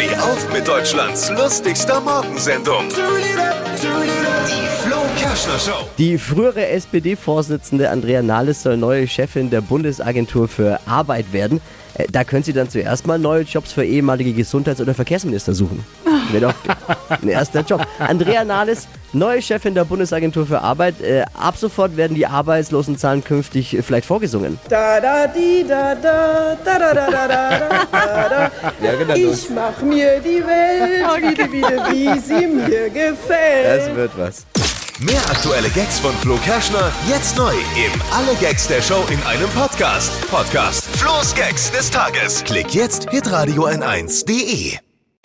Steh auf mit Deutschlands lustigster Morgensendung. Die Flo Kerschner Show. Die frühere SPD-Vorsitzende Andrea Nahles soll neue Chefin der Bundesagentur für Arbeit werden. Äh, Da können Sie dann zuerst mal neue Jobs für ehemalige Gesundheits- oder Verkehrsminister suchen. Wäre doch ein erster Job. Andrea Nahles, neue Chefin der Bundesagentur für Arbeit. Äh, ab sofort werden die Arbeitslosenzahlen künftig äh, vielleicht vorgesungen. Da da di da da da da da da da da da. Ja, genau. Ich mach mir die Welt wieder wieder wie sie mir gefällt. Das wird was. Mehr aktuelle Gags von Flo Kerschner jetzt neu im Alle Gags der Show in einem Podcast. Podcast Flo's Gags des Tages. Klick jetzt hitradio n1.de.